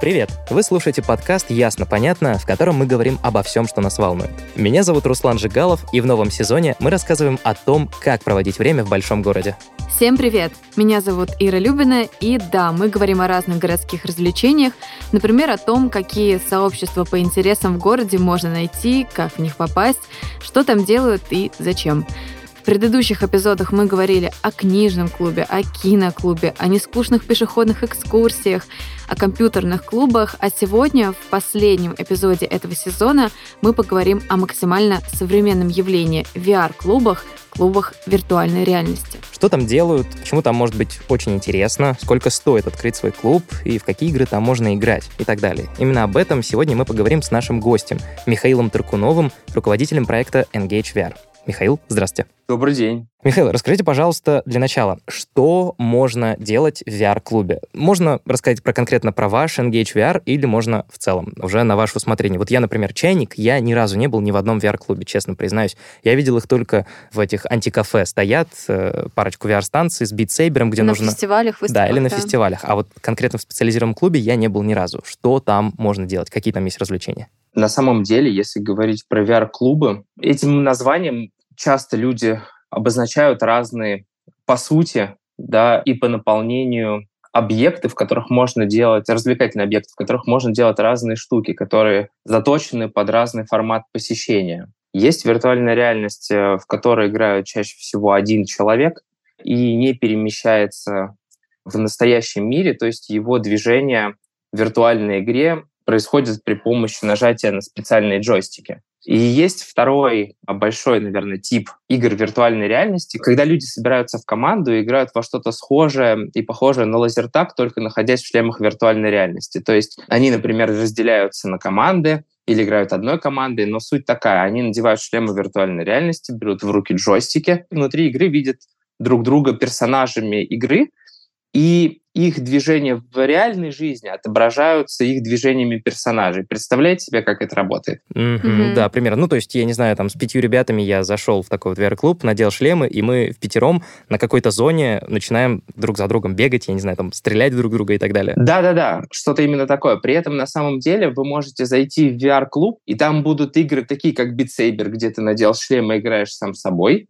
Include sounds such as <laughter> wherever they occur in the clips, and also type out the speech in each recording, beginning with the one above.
Привет! Вы слушаете подкаст «Ясно, понятно», в котором мы говорим обо всем, что нас волнует. Меня зовут Руслан Жигалов, и в новом сезоне мы рассказываем о том, как проводить время в большом городе. Всем привет! Меня зовут Ира Любина, и да, мы говорим о разных городских развлечениях, например, о том, какие сообщества по интересам в городе можно найти, как в них попасть, что там делают и зачем. Предыдущих эпизодах мы говорили о книжном клубе, о киноклубе, о нескучных пешеходных экскурсиях, о компьютерных клубах, а сегодня, в последнем эпизоде этого сезона, мы поговорим о максимально современном явлении – VR-клубах, клубах виртуальной реальности. Что там делают, почему там может быть очень интересно, сколько стоит открыть свой клуб и в какие игры там можно играть и так далее. Именно об этом сегодня мы поговорим с нашим гостем Михаилом Таркуновым, руководителем проекта Engage VR. Михаил, здравствуйте. Добрый день. Михаил, расскажите, пожалуйста, для начала, что можно делать в VR-клубе? Можно рассказать про конкретно про ваш Engage VR или можно в целом, уже на ваше усмотрение? Вот я, например, чайник, я ни разу не был ни в одном VR-клубе, честно признаюсь. Я видел их только в этих антикафе. Стоят э, парочку VR-станций с битсейбером, где на нужно... На фестивалях, выставках, Да, или на да. фестивалях. А вот конкретно в специализированном клубе я не был ни разу. Что там можно делать? Какие там есть развлечения? На самом деле, если говорить про VR-клубы, этим названием часто люди обозначают разные, по сути, да, и по наполнению объекты, в которых можно делать, развлекательные объекты, в которых можно делать разные штуки, которые заточены под разный формат посещения. Есть виртуальная реальность, э, в которой играют чаще всего один человек и не перемещается в настоящем мире, то есть его движение в виртуальной игре происходит при помощи нажатия на специальные джойстики. И есть второй а, большой, наверное, тип игр виртуальной реальности, когда люди собираются в команду и играют во что-то схожее и похожее на лазертаг, только находясь в шлемах виртуальной реальности. То есть они, например, разделяются на команды, или играют одной командой, но суть такая, они надевают шлемы виртуальной реальности, берут в руки джойстики, внутри игры видят друг друга персонажами игры, и их движения в реальной жизни отображаются их движениями персонажей. Представляете себе, как это работает? Mm-hmm. Mm-hmm. Да, примерно. Ну, то есть, я не знаю, там с пятью ребятами я зашел в такой вот VR-клуб, надел шлемы, и мы в пятером на какой-то зоне начинаем друг за другом бегать, я не знаю, там стрелять друг друга и так далее. Да-да-да, что-то именно такое. При этом, на самом деле, вы можете зайти в VR-клуб, и там будут игры такие, как Beat Saber, где ты надел шлем и играешь сам собой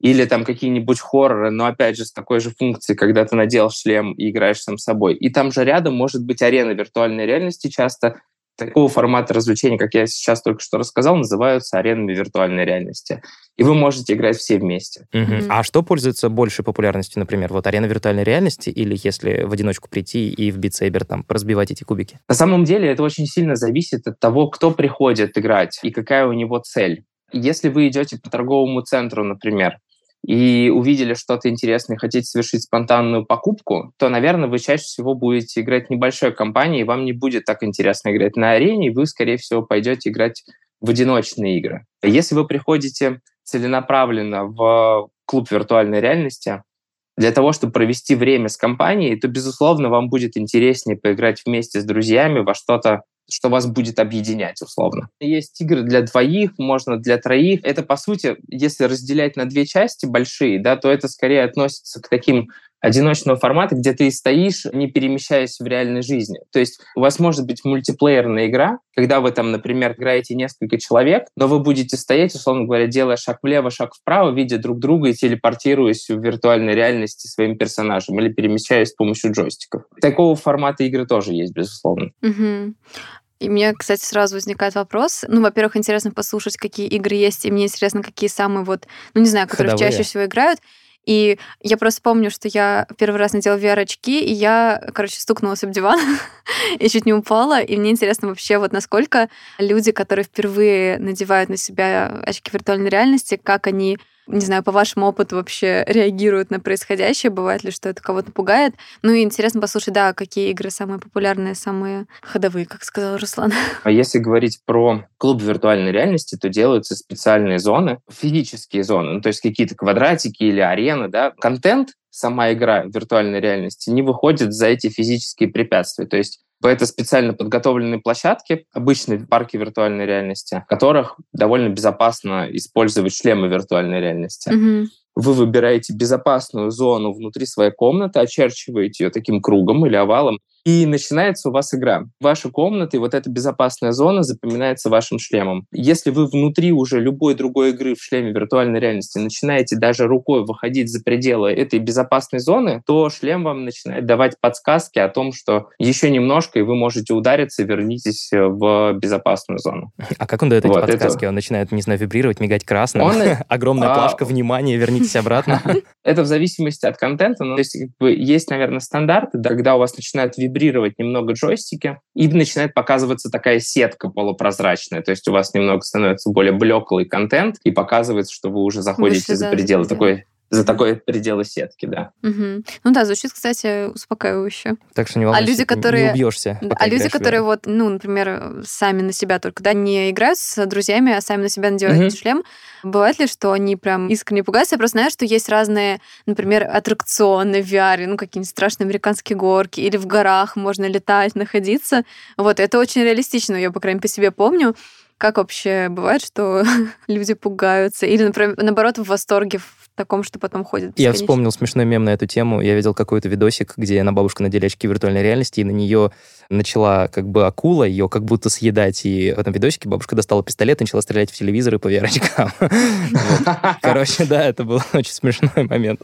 или там какие-нибудь хорроры, но опять же с такой же функцией, когда ты надел шлем и играешь сам собой. И там же рядом может быть арена виртуальной реальности часто. Такого формата развлечений, как я сейчас только что рассказал, называются аренами виртуальной реальности. И вы можете играть все вместе. Угу. Mm-hmm. А что пользуется большей популярностью, например, вот арена виртуальной реальности или если в одиночку прийти и в битсейбер там разбивать эти кубики? На самом деле это очень сильно зависит от того, кто приходит играть и какая у него цель. Если вы идете по торговому центру, например, и увидели что-то интересное хотите совершить спонтанную покупку, то, наверное, вы чаще всего будете играть в небольшой компании, и вам не будет так интересно играть на арене, и вы, скорее всего, пойдете играть в одиночные игры. Если вы приходите целенаправленно в клуб виртуальной реальности, для того, чтобы провести время с компанией, то, безусловно, вам будет интереснее поиграть вместе с друзьями во что-то что вас будет объединять, условно. Есть игры для двоих, можно для троих. Это, по сути, если разделять на две части большие, да, то это скорее относится к таким одиночного формата, где ты стоишь, не перемещаясь в реальной жизни. То есть у вас может быть мультиплеерная игра, когда вы там, например, играете несколько человек, но вы будете стоять, условно говоря, делая шаг влево, шаг вправо, видя друг друга и телепортируясь в виртуальной реальности своим персонажем или перемещаясь с помощью джойстиков. Такого формата игры тоже есть, безусловно. Угу. И мне, кстати, сразу возникает вопрос. Ну, во-первых, интересно послушать, какие игры есть, и мне интересно, какие самые вот, ну, не знаю, которые Ходовые. чаще всего играют. И я просто помню, что я первый раз надела VR-очки, и я, короче, стукнулась об диван <laughs> и чуть не упала. И мне интересно вообще, вот насколько люди, которые впервые надевают на себя очки виртуальной реальности, как они не знаю, по вашему опыту вообще реагируют на происходящее? Бывает ли, что это кого-то пугает? Ну и интересно послушать, да, какие игры самые популярные, самые ходовые, как сказал Руслан. <laughs> А если говорить про клуб виртуальной реальности, то делаются специальные зоны, физические зоны, ну, то есть какие-то квадратики или арены, да. Контент сама игра виртуальной реальности не выходит за эти физические препятствия. То есть это специально подготовленные площадки, обычные парки виртуальной реальности, в которых довольно безопасно использовать шлемы виртуальной реальности. Mm-hmm. Вы выбираете безопасную зону внутри своей комнаты, очерчиваете ее таким кругом или овалом, и начинается у вас игра. Ваша комната и вот эта безопасная зона запоминается вашим шлемом. Если вы внутри уже любой другой игры в шлеме виртуальной реальности начинаете даже рукой выходить за пределы этой безопасной зоны, то шлем вам начинает давать подсказки о том, что еще немножко, и вы можете удариться, вернитесь в безопасную зону. А как он дает эти вот подсказки? Это... Он начинает, не знаю, вибрировать, мигать красным? Он... <laughs> Огромная а, плашка, внимания, вернитесь обратно. <laughs> Это в зависимости от контента. То есть, есть, наверное, стандарты, когда у вас начинают вибрировать немного джойстики, и начинает показываться такая сетка полупрозрачная. То есть у вас немного становится более блеклый контент, и показывается, что вы уже заходите Вышли, за пределы. Да, такой за такое пределы сетки, да. Угу. Ну да, звучит, кстати, успокаивающе. Так что не волнуйся, а люди, которые, не убьешься. А люди, которые вот, ну, например, сами на себя только, да, не играют с друзьями, а сами на себя надевают угу. шлем, бывает ли, что они прям искренне пугаются? Я просто знаю, что есть разные, например, аттракционы в VR, ну, какие-нибудь страшные американские горки, или в горах можно летать, находиться. Вот, это очень реалистично, я, по крайней мере, по себе помню. Как вообще бывает, что <laughs> люди пугаются? Или, например, наоборот, в восторге таком, что потом ходит Я вспомнил смешной мем на эту тему. Я видел какой-то видосик, где на бабушку надели очки виртуальной реальности, и на нее начала как бы акула ее как будто съедать. И в этом видосике бабушка достала пистолет и начала стрелять в телевизоры по <laughs> VR-очкам. <laughs> Короче, да, это был <laughs> очень смешной момент.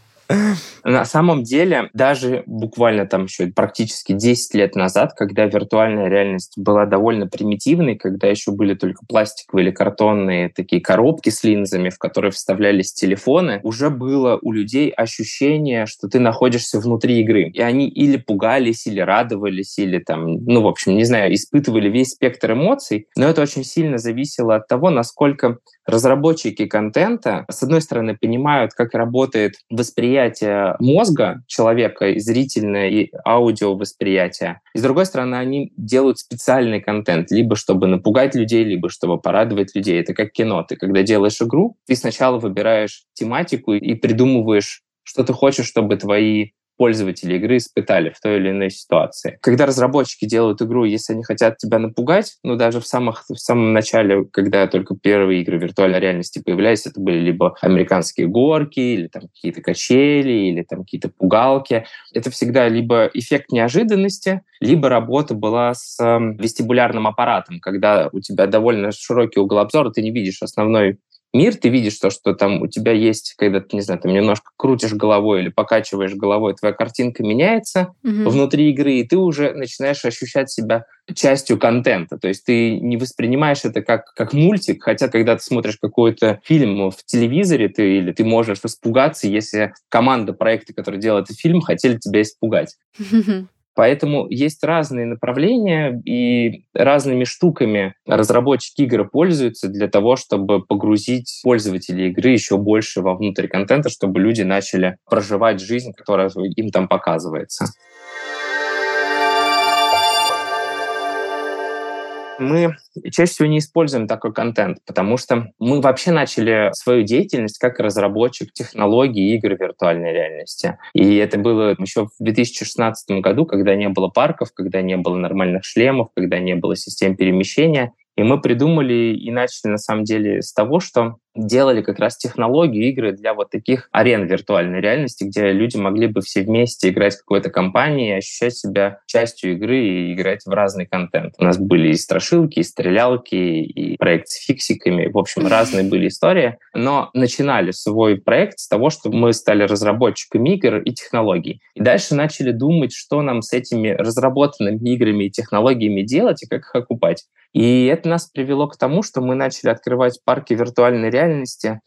На самом деле, даже буквально там еще практически 10 лет назад, когда виртуальная реальность была довольно примитивной, когда еще были только пластиковые или картонные такие коробки с линзами, в которые вставлялись телефоны, уже было у людей ощущение, что ты находишься внутри игры. И они или пугались, или радовались, или там, ну, в общем, не знаю, испытывали весь спектр эмоций, но это очень сильно зависело от того, насколько разработчики контента, с одной стороны, понимают, как работает восприятие мозга человека, зрительное и аудиовосприятие. И с другой стороны, они делают специальный контент, либо чтобы напугать людей, либо чтобы порадовать людей. Это как кино. Ты когда делаешь игру, ты сначала выбираешь тематику и придумываешь, что ты хочешь, чтобы твои пользователи игры испытали в той или иной ситуации. Когда разработчики делают игру, если они хотят тебя напугать, ну даже в, самых, в самом начале, когда только первые игры виртуальной реальности появлялись, это были либо американские горки, или там какие-то качели, или там какие-то пугалки. Это всегда либо эффект неожиданности, либо работа была с э, вестибулярным аппаратом, когда у тебя довольно широкий угол обзора, ты не видишь основной мир, ты видишь то, что там у тебя есть, когда ты, не знаю, там немножко крутишь головой или покачиваешь головой, твоя картинка меняется mm-hmm. внутри игры, и ты уже начинаешь ощущать себя частью контента. То есть ты не воспринимаешь это как, как мультик, хотя когда ты смотришь какой-то фильм в телевизоре, ты, или ты можешь испугаться, если команда проекта, который делает этот фильм, хотели тебя испугать. <laughs> Поэтому есть разные направления, и разными штуками разработчики игр пользуются для того, чтобы погрузить пользователей игры еще больше во внутрь контента, чтобы люди начали проживать жизнь, которая им там показывается. Мы чаще всего не используем такой контент, потому что мы вообще начали свою деятельность как разработчик технологий игр виртуальной реальности. И это было еще в 2016 году, когда не было парков, когда не было нормальных шлемов, когда не было систем перемещения. И мы придумали и начали на самом деле с того, что делали как раз технологию игры для вот таких арен виртуальной реальности, где люди могли бы все вместе играть в какой-то компании, ощущать себя частью игры и играть в разный контент. У нас были и страшилки, и стрелялки, и проект с фиксиками. В общем, разные были истории. Но начинали свой проект с того, что мы стали разработчиками игр и технологий. И дальше начали думать, что нам с этими разработанными играми и технологиями делать и как их окупать. И это нас привело к тому, что мы начали открывать парки виртуальной реальности.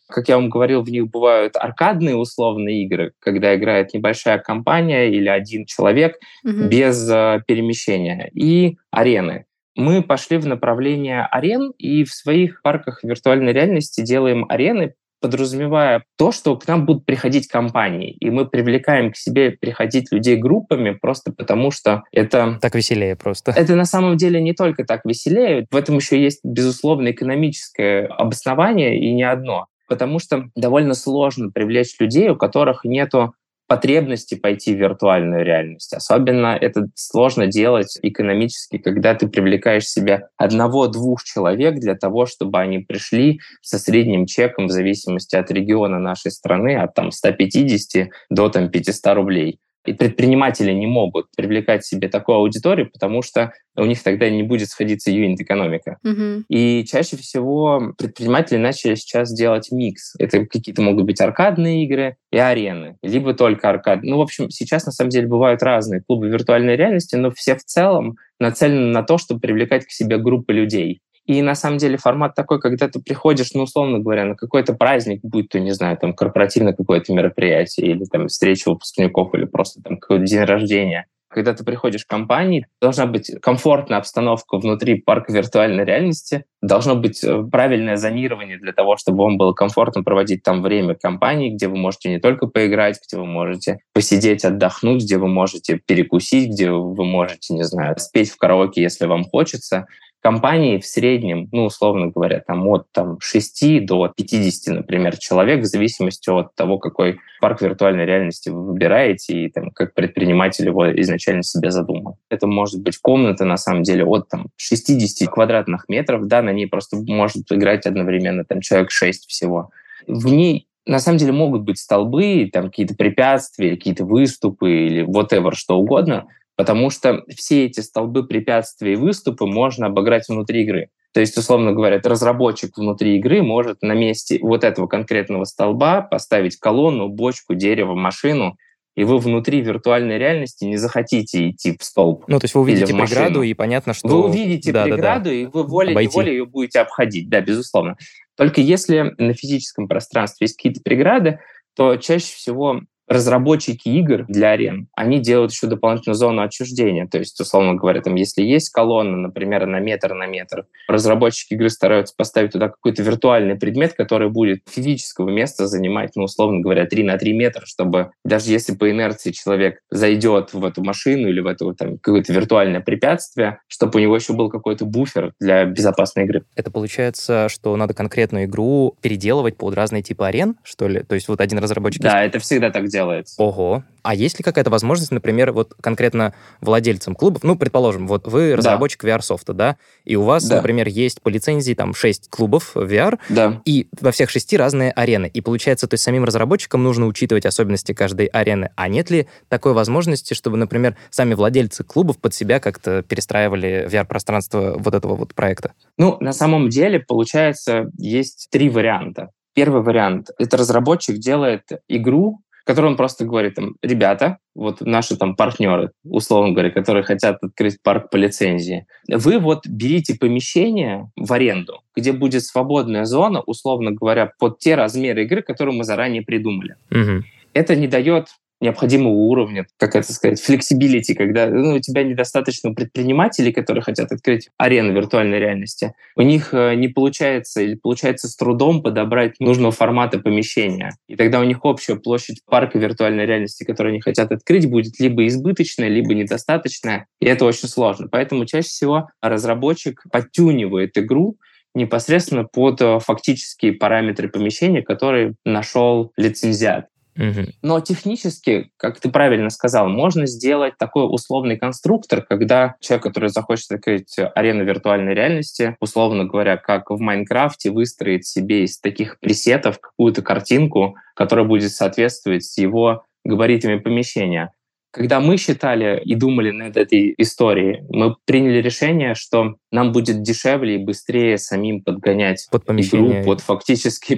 Как я вам говорил, в них бывают аркадные условные игры, когда играет небольшая компания или один человек угу. без э, перемещения, и арены. Мы пошли в направление арен и в своих парках виртуальной реальности делаем арены подразумевая то, что к нам будут приходить компании, и мы привлекаем к себе приходить людей группами просто потому, что это... Так веселее просто. Это на самом деле не только так веселее, в этом еще есть, безусловно, экономическое обоснование, и не одно. Потому что довольно сложно привлечь людей, у которых нету потребности пойти в виртуальную реальность. Особенно это сложно делать экономически, когда ты привлекаешь себе одного-двух человек для того, чтобы они пришли со средним чеком в зависимости от региона нашей страны, от там 150 до там 500 рублей. И предприниматели не могут привлекать себе такую аудиторию, потому что у них тогда не будет сходиться юнит-экономика. Угу. И чаще всего предприниматели начали сейчас делать микс. Это какие-то могут быть аркадные игры и арены, либо только аркад. Ну, в общем, сейчас на самом деле бывают разные клубы виртуальной реальности, но все в целом нацелены на то, чтобы привлекать к себе группы людей. И на самом деле формат такой, когда ты приходишь, ну, условно говоря, на какой-то праздник, будь то, не знаю, там, корпоративное какое-то мероприятие или там встреча выпускников или просто там какой-то день рождения, когда ты приходишь в компании, должна быть комфортная обстановка внутри парка виртуальной реальности, должно быть э, правильное зонирование для того, чтобы вам было комфортно проводить там время в компании, где вы можете не только поиграть, где вы можете посидеть, отдохнуть, где вы можете перекусить, где вы можете, не знаю, спеть в караоке, если вам хочется компании в среднем, ну, условно говоря, там от там, 6 до 50, например, человек, в зависимости от того, какой парк виртуальной реальности вы выбираете и там, как предприниматель его изначально себе задумал. Это может быть комната, на самом деле, от там, 60 квадратных метров, да, на ней просто может играть одновременно там, человек 6 всего. В ней на самом деле могут быть столбы, там какие-то препятствия, какие-то выступы или whatever, что угодно, Потому что все эти столбы препятствий и выступы можно обыграть внутри игры. То есть, условно говоря, разработчик внутри игры может на месте вот этого конкретного столба поставить колонну, бочку, дерево, машину, и вы внутри виртуальной реальности не захотите идти в столб. Ну, то есть вы увидите преграду, и понятно, что... Вы увидите да, преграду, да, да. и вы волей-неволей ее будете обходить, да, безусловно. Только если на физическом пространстве есть какие-то преграды, то чаще всего разработчики игр для арен, они делают еще дополнительную зону отчуждения. То есть, условно говоря, там, если есть колонна, например, на метр на метр, разработчики игры стараются поставить туда какой-то виртуальный предмет, который будет физического места занимать, ну, условно говоря, 3 на 3 метра, чтобы даже если по инерции человек зайдет в эту машину или в это там, какое-то виртуальное препятствие, чтобы у него еще был какой-то буфер для безопасной игры. Это получается, что надо конкретную игру переделывать под разные типы арен, что ли? То есть вот один разработчик... Да, это всегда так делается. Ого. А есть ли какая-то возможность, например, вот конкретно владельцам клубов, ну, предположим, вот вы разработчик да. VR-софта, да, и у вас, да. например, есть по лицензии там 6 клубов VR, да. и во всех шести разные арены. И получается, то есть самим разработчикам нужно учитывать особенности каждой арены. А нет ли такой возможности, чтобы, например, сами владельцы клубов под себя как-то перестраивали VR-пространство вот этого вот проекта? Ну, на самом деле, получается, есть три варианта. Первый вариант — это разработчик делает игру, который он просто говорит, там, ребята, вот наши там партнеры, условно говоря, которые хотят открыть парк по лицензии, вы вот берите помещение в аренду, где будет свободная зона, условно говоря, под те размеры игры, которые мы заранее придумали. Угу. Это не дает необходимого уровня, как это сказать, flexibility, когда ну, у тебя недостаточно предпринимателей, которые хотят открыть арену виртуальной реальности. У них э, не получается или получается с трудом подобрать нужного формата помещения. И тогда у них общая площадь парка виртуальной реальности, которую они хотят открыть, будет либо избыточная, либо недостаточная. И это очень сложно. Поэтому чаще всего разработчик подтюнивает игру непосредственно под э, фактические параметры помещения, которые нашел лицензиат. Но технически, как ты правильно сказал, можно сделать такой условный конструктор, когда человек, который захочет открыть арену виртуальной реальности, условно говоря, как в Майнкрафте, выстроит себе из таких пресетов какую-то картинку, которая будет соответствовать его габаритами помещения. Когда мы считали и думали над этой историей, мы приняли решение, что нам будет дешевле и быстрее самим подгонять под помещение. игру под фактически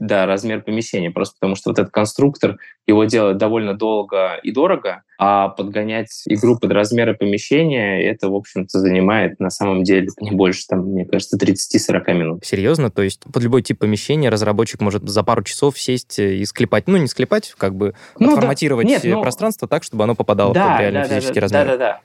да, размер помещения, просто потому что вот этот конструктор, его делать довольно долго и дорого, а подгонять игру под размеры помещения, это, в общем-то, занимает на самом деле не больше, там, мне кажется, 30-40 минут. Серьезно? То есть под любой тип помещения разработчик может за пару часов сесть и склепать, ну, не склепать, как бы ну, форматировать да. Нет, ну... пространство так, чтобы оно попадало да, под реальный да, физический да, размер. Да-да-да.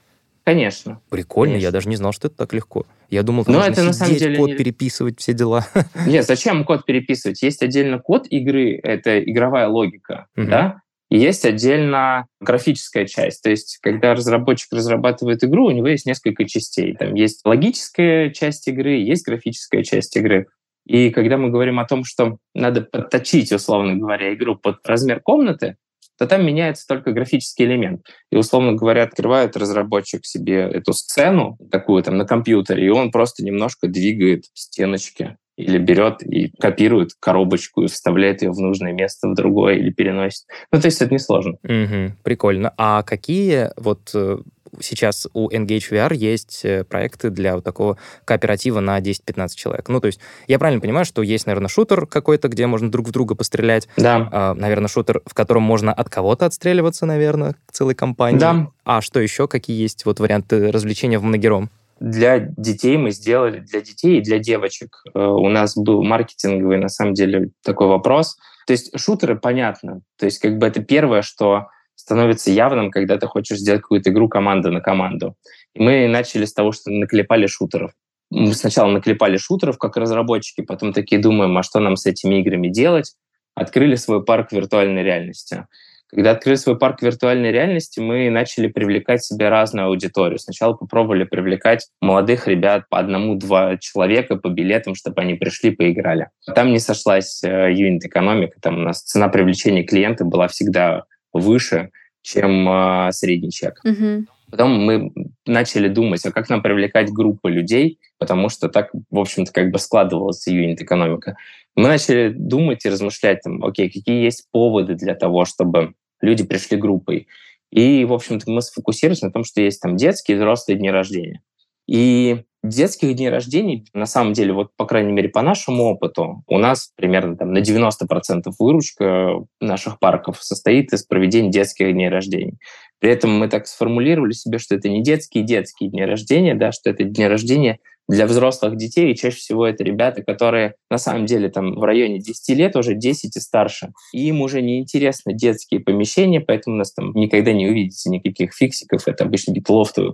Конечно. Прикольно, Конечно. я даже не знал, что это так легко. Я думал, там Но нужно это на самом деле код не... переписывать, все дела. <laughs> Нет, зачем код переписывать? Есть отдельно код игры, это игровая логика, Мгм. да? И есть отдельно графическая часть. То есть, когда разработчик разрабатывает игру, у него есть несколько частей. Там есть логическая часть игры, есть графическая часть игры. И когда мы говорим о том, что надо подточить, условно говоря, игру под размер комнаты, то там меняется только графический элемент. И, условно говоря, открывает разработчик себе эту сцену такую там на компьютере, и он просто немножко двигает стеночки или берет и копирует коробочку и вставляет ее в нужное место, в другое или переносит. Ну, то есть это несложно. Угу, прикольно. А какие вот э, сейчас у Engage VR есть э, проекты для вот такого кооператива на 10-15 человек. Ну, то есть я правильно понимаю, что есть, наверное, шутер какой-то, где можно друг в друга пострелять. Да. А, наверное, шутер, в котором можно от кого-то отстреливаться, наверное, целой компании. Да. А что еще? Какие есть вот варианты развлечения в многером? Для детей мы сделали, для детей и для девочек. Э, у нас был маркетинговый, на самом деле, такой вопрос. То есть шутеры, понятно. То есть как бы это первое, что становится явным, когда ты хочешь сделать какую-то игру команда на команду. И мы начали с того, что наклепали шутеров. Мы сначала наклепали шутеров как разработчики, потом такие думаем, а что нам с этими играми делать? Открыли свой парк виртуальной реальности. Когда открыли свой парк виртуальной реальности, мы начали привлекать себе разную аудиторию. Сначала попробовали привлекать молодых ребят по одному-два человека по билетам, чтобы они пришли, поиграли. Там не сошлась э, юнит-экономика, там у нас цена привлечения клиента была всегда выше, чем э, средний чек. Угу. Потом мы начали думать, а как нам привлекать группы людей, потому что так, в общем-то, как бы складывалась юнит-экономика. Мы начали думать и размышлять, там, окей, какие есть поводы для того, чтобы люди пришли группой. И, в общем-то, мы сфокусировались на том, что есть там детские и взрослые дни рождения. И детских дней рождения, на самом деле, вот, по крайней мере, по нашему опыту, у нас примерно там, на 90% выручка наших парков состоит из проведения детских дней рождения. При этом мы так сформулировали себе, что это не детские детские дни рождения, да, что это дни рождения для взрослых детей, и чаще всего это ребята, которые на самом деле там в районе 10 лет, уже 10 и старше. И им уже не интересны детские помещения, поэтому у нас там никогда не увидите никаких фиксиков. Это обычно какие-то лофтовые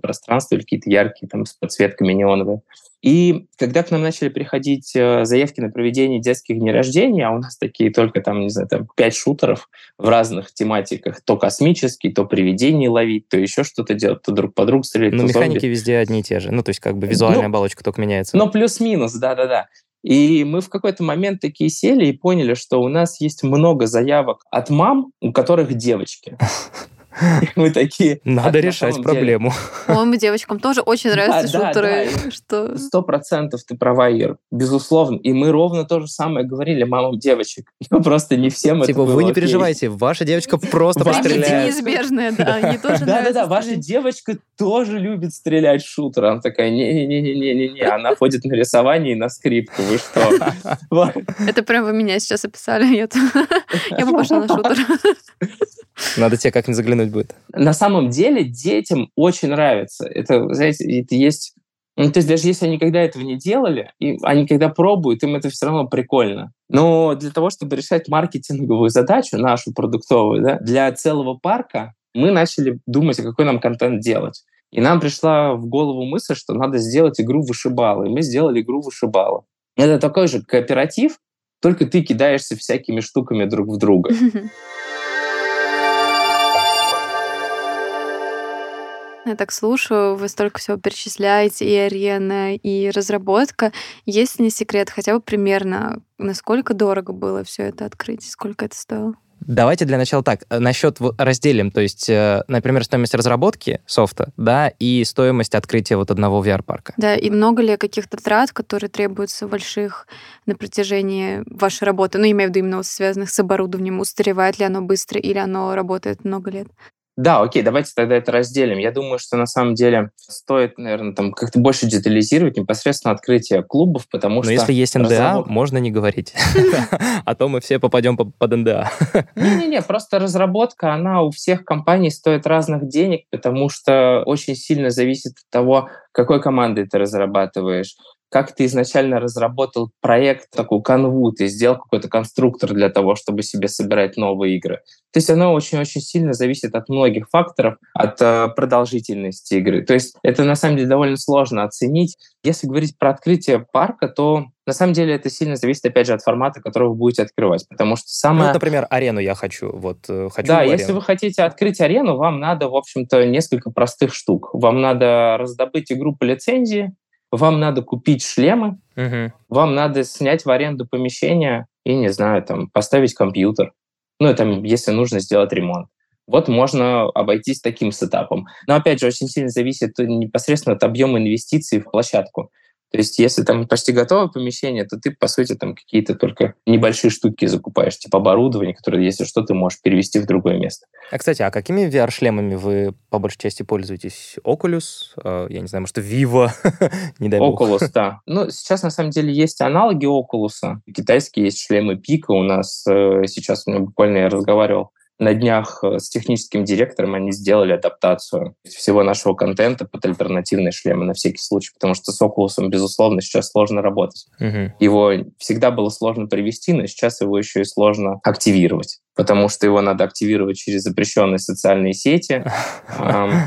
или какие-то яркие там с подсветками неоновые. И когда к нам начали приходить э, заявки на проведение детских дней рождения, а у нас такие только там, не знаю, там пять шутеров в разных тематиках, то космический, то привидение ловить, то еще что-то делать, то друг по другу стрелять. Ну, механики зомби. везде одни и те же. Ну, то есть как бы визуальная ну, оболочка только меняется. Ну, плюс-минус, да-да-да. И мы в какой-то момент такие сели и поняли, что у нас есть много заявок от мам, у которых девочки. <laughs> Мы такие... <laughs> Надо решать проблему. <laughs> По-моему, девочкам тоже очень нравятся шутеры. <laughs> Сто процентов ты права, Ир. Безусловно. И мы ровно то же самое говорили мамам девочек. Ну, просто не всем Типа, вы не переживайте, ваша девочка просто постреляет. неизбежное, да. Ей тоже Да-да-да, ваша девочка тоже любит стрелять в шутер. Она такая, не-не-не-не-не-не. Она ходит на рисование и на скрипку. Вы что? Это прям вы меня сейчас описали. Я бы пошла на шутер. Надо тебе как-нибудь заглянуть будет. На самом деле детям очень нравится. Это, знаете, это есть... Ну, то есть даже если они никогда этого не делали, и они когда пробуют, им это все равно прикольно. Но для того, чтобы решать маркетинговую задачу, нашу продуктовую, да, для целого парка, мы начали думать, а какой нам контент делать. И нам пришла в голову мысль, что надо сделать игру вышибалы. И мы сделали игру вышибалы. Это такой же кооператив, только ты кидаешься всякими штуками друг в друга. <laughs> Я так слушаю, вы столько всего перечисляете, и арена, и разработка. Есть ли не секрет, хотя бы примерно, насколько дорого было все это открыть, сколько это стоило? Давайте для начала так, э, насчет разделим, то есть, э, например, стоимость разработки софта, да, и стоимость открытия вот одного VR-парка. Да, и много ли каких-то трат, которые требуются больших на протяжении вашей работы, ну, имею в виду именно связанных с оборудованием, устаревает ли оно быстро или оно работает много лет? Да, окей, давайте тогда это разделим. Я думаю, что на самом деле стоит, наверное, там как-то больше детализировать непосредственно открытие клубов, потому Но что... Но если есть НДА, разработ... можно не говорить. <laughs> А то мы все попадем под НДА. Не-не-не, просто разработка, она у всех компаний стоит разных денег, потому что очень сильно зависит от того, какой командой ты разрабатываешь, как ты изначально разработал проект, такую канву, ты сделал какой-то конструктор для того, чтобы себе собирать новые игры. То есть оно очень-очень сильно зависит от многих факторов, от э, продолжительности игры. То есть это на самом деле довольно сложно оценить. Если говорить про открытие парка, то на самом деле это сильно зависит, опять же, от формата, который вы будете открывать, потому что самое... Ну, вот, например, арену я хочу. Вот, э, хочу да, арену. если вы хотите открыть арену, вам надо, в общем-то, несколько простых штук. Вам надо раздобыть игру по лицензии, вам надо купить шлемы, угу. вам надо снять в аренду помещение и, не знаю, там, поставить компьютер. Ну, там, если нужно сделать ремонт. Вот можно обойтись таким сетапом. Но, опять же, очень сильно зависит непосредственно от объема инвестиций в площадку. То есть, если там почти готовое помещение, то ты, по сути, там какие-то только небольшие штуки закупаешь, типа оборудование, которое, если что, ты можешь перевести в другое место. А, кстати, а какими VR-шлемами вы по большей части пользуетесь? Oculus? Э, я не знаю, может, Vivo? <laughs> не дай бог. Oculus, да. <laughs> Ну, сейчас, на самом деле, есть аналоги Oculus. Китайские есть шлемы Пика. У нас э, сейчас, у меня буквально я разговаривал на днях э, с техническим директором они сделали адаптацию всего нашего контента под альтернативные шлемы на всякий случай, потому что с Oculus, безусловно, сейчас сложно работать. Угу. Его всегда было сложно привести, но сейчас его еще и сложно активировать потому что его надо активировать через запрещенные социальные сети.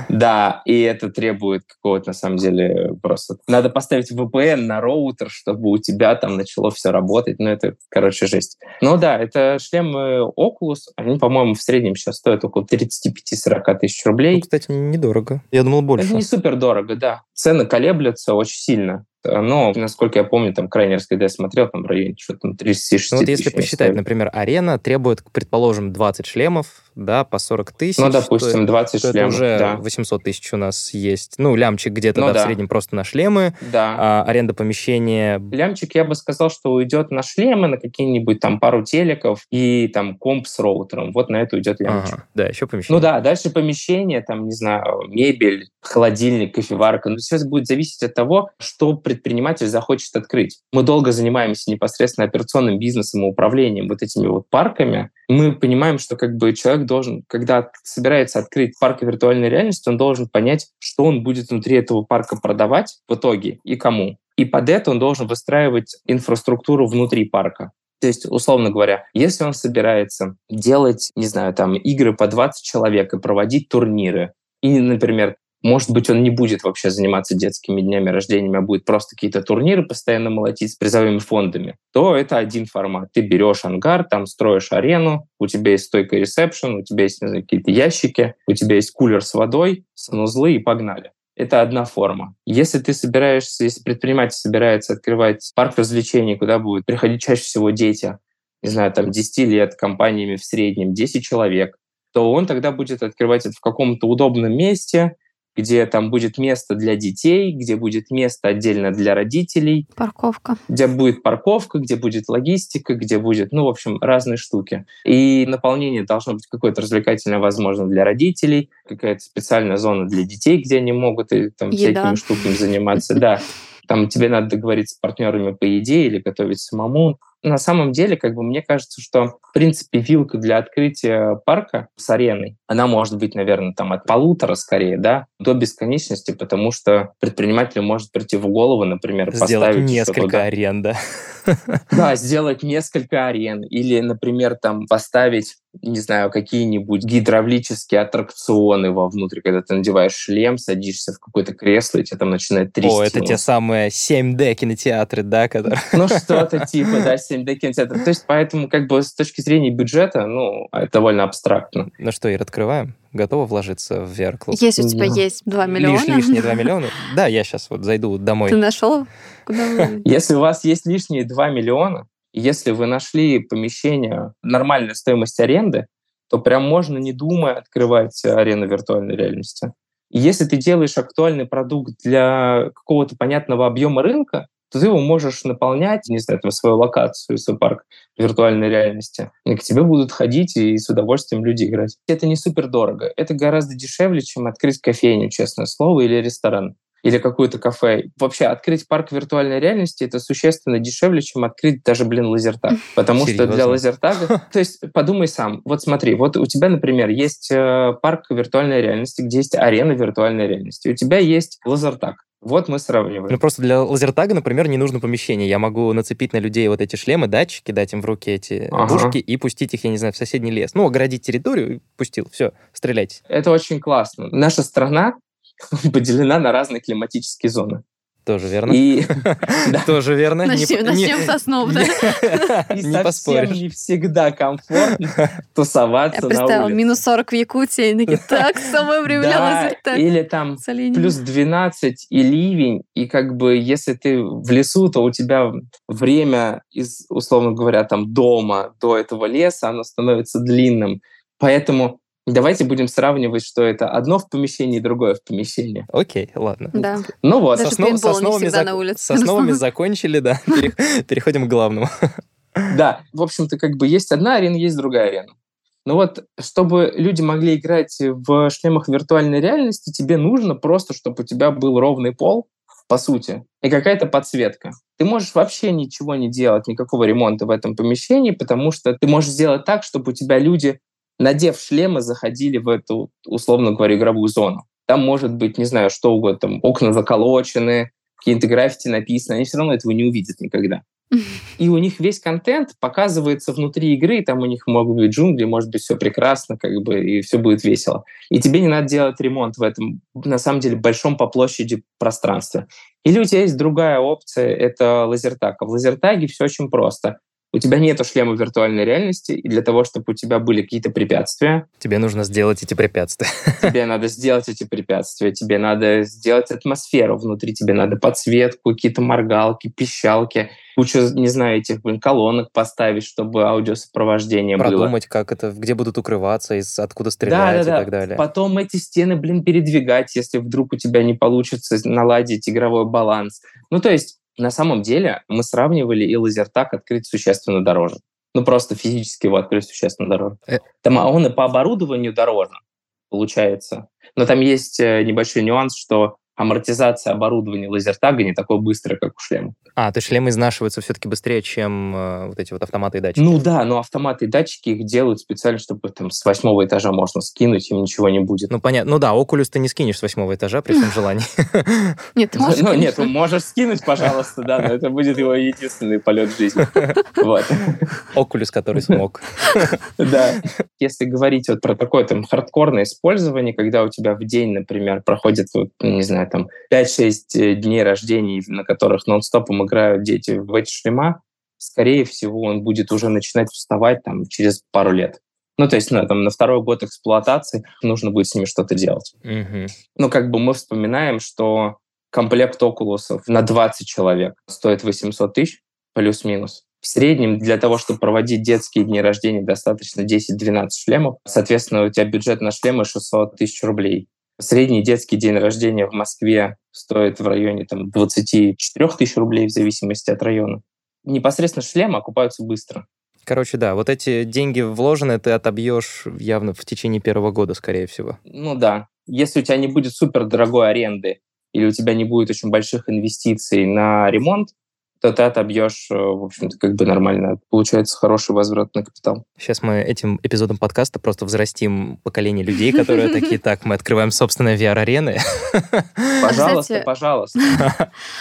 Да, и это требует какого-то, на самом деле, просто... Надо поставить VPN на роутер, чтобы у тебя там начало все работать. Ну, это, короче, жесть. Ну да, это шлемы Oculus. Они, по-моему, в среднем сейчас стоят около 35-40 тысяч рублей. Ну, кстати, недорого. Я думал, больше. Это не супер дорого, да. Цены колеблются очень сильно. Но, насколько я помню, там крайний раз, когда я смотрел, там в районе что-то там 36 ну, вот если посчитать, например, арена требует, предположим, 20 шлемов, да, по 40 тысяч. Ну, допустим, 20 то шлемов, это уже да. 800 тысяч у нас есть. Ну, лямчик где-то, ну, да, да, в среднем просто на шлемы. Да. А, аренда помещения. Лямчик, я бы сказал, что уйдет на шлемы, на какие-нибудь там пару телеков и там комп с роутером. Вот на это уйдет лямчик. Ага, да, еще помещение. Ну да, дальше помещение, там, не знаю, мебель, холодильник, кофеварка. Ну, все будет зависеть от того, что предприниматель захочет открыть. Мы долго занимаемся непосредственно операционным бизнесом и управлением вот этими вот парками. Мы понимаем, что как бы человек должен, когда собирается открыть парк виртуальной реальности, он должен понять, что он будет внутри этого парка продавать в итоге и кому. И под это он должен выстраивать инфраструктуру внутри парка. То есть, условно говоря, если он собирается делать, не знаю, там, игры по 20 человек и проводить турниры, и, например, может быть, он не будет вообще заниматься детскими днями рождения, а будет просто какие-то турниры постоянно молотить с призовыми фондами, то это один формат. Ты берешь ангар, там строишь арену, у тебя есть стойка ресепшн, у тебя есть какие-то ящики, у тебя есть кулер с водой, санузлы и погнали. Это одна форма. Если ты собираешься, если предприниматель собирается открывать парк развлечений, куда будут приходить чаще всего дети, не знаю, там 10 лет, компаниями в среднем 10 человек, то он тогда будет открывать это в каком-то удобном месте, где там будет место для детей, где будет место отдельно для родителей. Парковка. Где будет парковка, где будет логистика, где будет, ну, в общем, разные штуки. И наполнение должно быть какое-то развлекательное, возможно, для родителей, какая-то специальная зона для детей, где они могут и, там Еда. всякими штуками заниматься. Да. Там тебе надо договориться с партнерами по еде или готовить самому на самом деле, как бы мне кажется, что, в принципе, вилка для открытия парка с ареной, она может быть, наверное, там от полутора скорее, да, до бесконечности, потому что предпринимателю может прийти в голову, например, сделать поставить несколько арен, да. <laughs> Да, сделать несколько арен. Или, например, там поставить не знаю, какие-нибудь гидравлические аттракционы вовнутрь, когда ты надеваешь шлем, садишься в какое-то кресло, и тебя там начинает трясти. О, это те самые 7D кинотеатры, да? Которые... Ну, что-то типа, да, 7D кинотеатр. То есть, поэтому, как бы, с точки зрения бюджета, ну, это довольно абстрактно. Ну что, Ир, открываем? Готова вложиться в VR-клуб? Если у тебя есть 2 миллиона. Лиш, лишние 2 <laughs> миллиона? Да, я сейчас вот зайду домой. Ты нашел? Куда <laughs> Если у вас есть лишние 2 миллиона, если вы нашли помещение нормальной стоимости аренды, то прям можно, не думая, открывать арену виртуальной реальности. И если ты делаешь актуальный продукт для какого-то понятного объема рынка, ты его можешь наполнять, не знаю, свою локацию, свой парк виртуальной реальности. И к тебе будут ходить и с удовольствием люди играть. Это не супер дорого. Это гораздо дешевле, чем открыть кофейню, честное слово, или ресторан или какое-то кафе. Вообще, открыть парк виртуальной реальности — это существенно дешевле, чем открыть даже, блин, лазертаг. <laughs> Потому Серьезно? что для лазертага... <laughs> То есть подумай сам. Вот смотри, вот у тебя, например, есть э, парк виртуальной реальности, где есть арена виртуальной реальности. У тебя есть лазертаг. Вот мы сравниваем. Ну, просто для лазертага, например, не нужно помещение. Я могу нацепить на людей вот эти шлемы, датчики, дать им в руки эти ага. пушки и пустить их, я не знаю, в соседний лес. Ну, оградить территорию и пустил. Все, стреляйте. Это очень классно. Наша страна <laughs> поделена на разные климатические зоны. Тоже верно. И, <laughs> Тоже верно. Начнем со снов, да? <laughs> И совсем не всегда комфортно тусоваться Я представила, минус 40 в Якутии, так, самое время да, Или там плюс 12 и ливень, и как бы если ты в лесу, то у тебя время из, условно говоря, там дома до этого леса, оно становится длинным. Поэтому Давайте будем сравнивать, что это одно в помещении, другое в помещении. Окей, ладно. Да. Ну вот. Даже Соснов, пейнтбол с не основами, всегда зак- на улице. с основами <laughs> закончили, да. <laughs> Пере- Переходим к главному. Да, в общем-то, как бы есть одна арена, есть другая арена. Но вот, чтобы люди могли играть в шлемах виртуальной реальности, тебе нужно просто, чтобы у тебя был ровный пол, по сути, и какая-то подсветка. Ты можешь вообще ничего не делать, никакого ремонта в этом помещении, потому что ты можешь сделать так, чтобы у тебя люди, надев шлемы, заходили в эту, условно говоря, игровую зону. Там может быть, не знаю, что угодно, там окна заколочены, какие-то граффити написаны, они все равно этого не увидят никогда. <laughs> И у них весь контент показывается внутри игры, там у них могут быть джунгли, может быть, все прекрасно, как бы, и все будет весело. И тебе не надо делать ремонт в этом, на самом деле, большом по площади пространстве. Или у тебя есть другая опция, это лазертаг. А в лазертаге все очень просто. У тебя нет шлема виртуальной реальности, и для того, чтобы у тебя были какие-то препятствия, Тебе нужно сделать эти препятствия. тебе <laughs> надо сделать эти препятствия, тебе надо сделать атмосферу внутри, тебе надо подсветку, какие-то моргалки, пищалки, кучу, не знаю, этих блин, колонок поставить, чтобы аудиосопровождение было. Продумать, как это, где будут укрываться, из откуда стрелять и так далее. Потом эти стены, блин, передвигать, если вдруг у тебя не получится наладить игровой баланс. Ну, то есть, на самом деле, мы сравнивали, и лазертак открыть существенно дороже. Ну, просто физически его открыть существенно дороже. Э. Там а он и по оборудованию дороже, получается. Но там есть э, небольшой нюанс, что амортизация оборудования лазертага не такой быстрая, как у шлема. А, то есть шлемы изнашиваются все-таки быстрее, чем э, вот эти вот автоматы и датчики. Ну да, но автоматы и датчики их делают специально, чтобы там с восьмого этажа можно скинуть, им ничего не будет. Ну, понятно. Ну да, Oculus ты не скинешь с восьмого этажа при всем <laughs> желании. <laughs> Нет, ты можешь, Ну нет, можешь скинуть, пожалуйста, да, но это будет его единственный полет в жизни. <laughs> Вот. Oculus, который смог. Да. Если говорить вот про такое там хардкорное использование, когда у тебя в день, например, проходит, не знаю, там 5-6 дней рождений, на которых нон-стопом играют дети в эти шлема, скорее всего, он будет уже начинать вставать там через пару лет. Ну, то есть, ну, там, на второй год эксплуатации нужно будет с ними что-то делать. Мгм. Ну, как бы мы вспоминаем, что комплект окулусов на 20 человек стоит 800 тысяч, плюс-минус. В среднем для того, чтобы проводить детские дни рождения, достаточно 10-12 шлемов. Соответственно, у тебя бюджет на шлемы 600 тысяч рублей. Средний детский день рождения в Москве стоит в районе там, 24 тысяч рублей в зависимости от района. Непосредственно шлемы окупаются быстро. Короче, да, вот эти деньги вложены, ты отобьешь явно в течение первого года, скорее всего. Ну да. Если у тебя не будет супер дорогой аренды или у тебя не будет очень больших инвестиций на ремонт, то ты отобьешь, э, в общем-то, как бы нормально. Получается хороший возврат на капитал. Сейчас мы этим эпизодом подкаста просто взрастим поколение людей, которые такие, так, мы открываем собственные VR-арены. Пожалуйста, пожалуйста.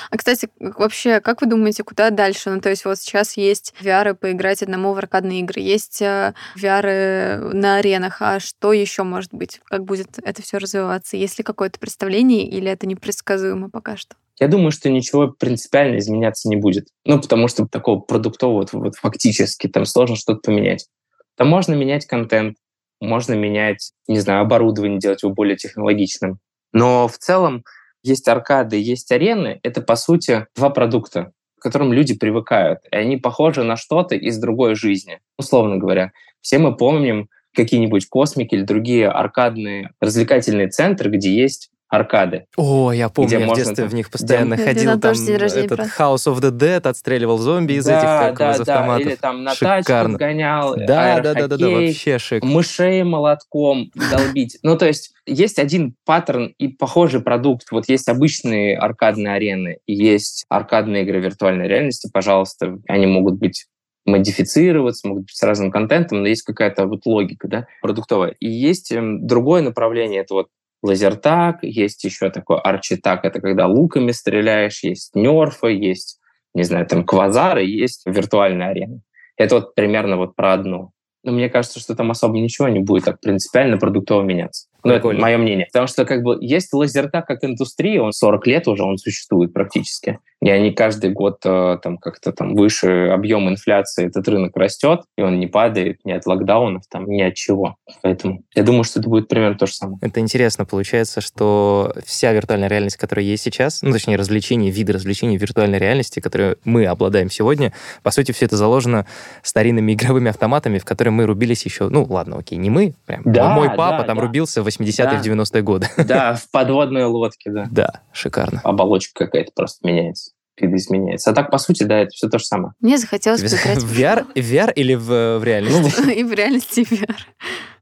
А, кстати, вообще, как вы думаете, куда дальше? Ну, то есть вот сейчас есть VR поиграть одному в аркадные игры, есть э, VR на аренах, а что еще может быть? Как будет это все развиваться? Есть ли какое-то представление или это непредсказуемо пока что? Я думаю, что ничего принципиально изменяться не будет. Ну, потому что такого продуктового вот, фактически там сложно что-то поменять. Там можно менять контент, можно менять, не знаю, оборудование, делать его более технологичным. Но в целом есть аркады, есть арены. Это, по сути, два продукта, к которым люди привыкают. И они похожи на что-то из другой жизни. Условно говоря, все мы помним какие-нибудь космики или другие аркадные развлекательные центры, где есть аркады. О, я помню, Где я в можно детстве там- в них постоянно Да. ходил, Да, там этот. House of the Dead отстреливал зомби из этих, как его, из автоматов. Или там на Шикарно. тачках гонял, Да, да, да, да, да, аэрохоккей, вообще шик. мышей молотком долбить. Ну, то есть есть один паттерн и похожий продукт. Вот есть обычные аркадные арены, и есть аркадные игры виртуальной реальности. Пожалуйста, они могут быть модифицироваться, могут быть с разным контентом, но есть какая-то вот логика, да, продуктовая. И есть эм, другое направление, это вот лазертак, есть еще такой арчитак, это когда луками стреляешь, есть нерфы, есть, не знаю, там квазары, есть виртуальная арена. Это вот примерно вот про одно. Но мне кажется, что там особо ничего не будет так принципиально продуктово меняться. Ну, это мое мнение. Потому что как бы есть лазертаг как индустрия, он 40 лет уже, он существует практически. И они каждый год э, там как-то там выше объем инфляции, этот рынок растет, и он не падает ни от локдаунов, там, ни от чего. Поэтому я думаю, что это будет примерно то же самое. Это интересно. Получается, что вся виртуальная реальность, которая есть сейчас, ну, точнее, развлечения, виды развлечений виртуальной реальности, которые мы обладаем сегодня, по сути, все это заложено старинными игровыми автоматами, в которые мы рубились еще, ну, ладно, окей, не мы, прям. Да, мой папа да, там да. рубился в 80-е, да. в 90-е годы. Да, в подводной лодке, да. <laughs> Да, шикарно. Оболочка какая-то просто меняется видоизменяется. А так, по сути, да, это все то же самое. Мне захотелось поиграть <laughs> в VR, <laughs> VR или в, в реальности? Ну, <laughs> и в реальности, и VR.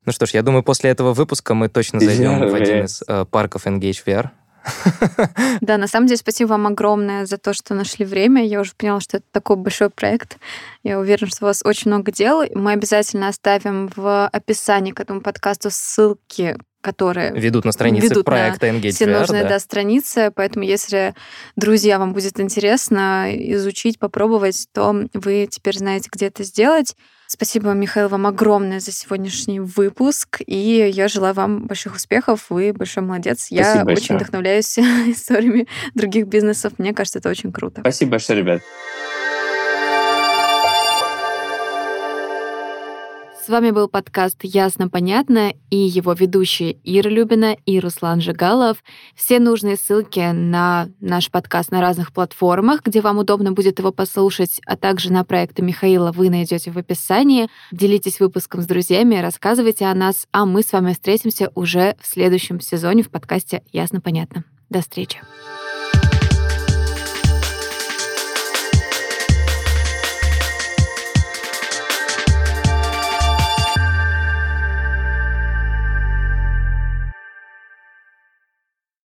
Ну что ж, я думаю, после этого выпуска мы точно зайдем в один из э, парков Engage VR. Да, на самом деле, спасибо вам огромное за то, что нашли время. Я уже поняла, что это такой большой проект. Я уверена, что у вас очень много дел. Мы обязательно оставим в описании к этому подкасту ссылки которые ведут на странице ведут проекта на Engage все VR, нужные да. Да, страницы. Поэтому, если, друзья, вам будет интересно изучить, попробовать, то вы теперь знаете, где это сделать. Спасибо, Михаил, вам огромное за сегодняшний выпуск. И я желаю вам больших успехов. Вы большой молодец. Спасибо я большое. очень вдохновляюсь <laughs> историями других бизнесов. Мне кажется, это очень круто. Спасибо большое, ребят. Вами был подкаст «Ясно, понятно» и его ведущие Ира Любина и Руслан Жигалов. Все нужные ссылки на наш подкаст на разных платформах, где вам удобно будет его послушать, а также на проекты Михаила вы найдете в описании. Делитесь выпуском с друзьями, рассказывайте о нас, а мы с вами встретимся уже в следующем сезоне в подкасте «Ясно, понятно». До встречи.